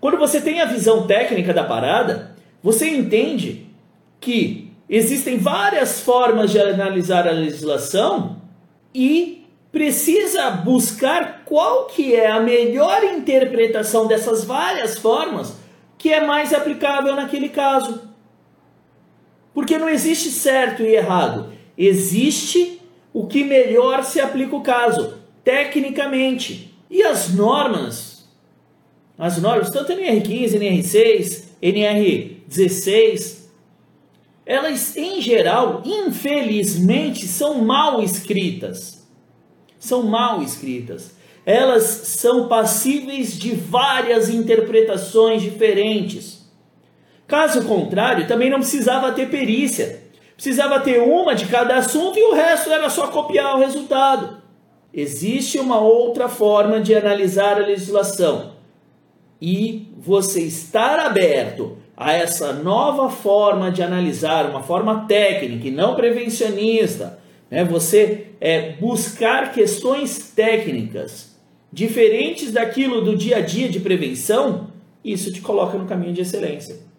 Quando você tem a visão técnica da parada, você entende que existem várias formas de analisar a legislação e precisa buscar qual que é a melhor interpretação dessas várias formas que é mais aplicável naquele caso. Porque não existe certo e errado, existe o que melhor se aplica o caso, tecnicamente. E as normas, as normas, tanto NR15, NR6, NR16, elas em geral, infelizmente, são mal escritas. São mal escritas. Elas são passíveis de várias interpretações diferentes. Caso contrário, também não precisava ter perícia. Precisava ter uma de cada assunto e o resto era só copiar o resultado. Existe uma outra forma de analisar a legislação. E você estar aberto a essa nova forma de analisar, uma forma técnica e não prevencionista, né? você é, buscar questões técnicas diferentes daquilo do dia a dia de prevenção, isso te coloca no caminho de excelência.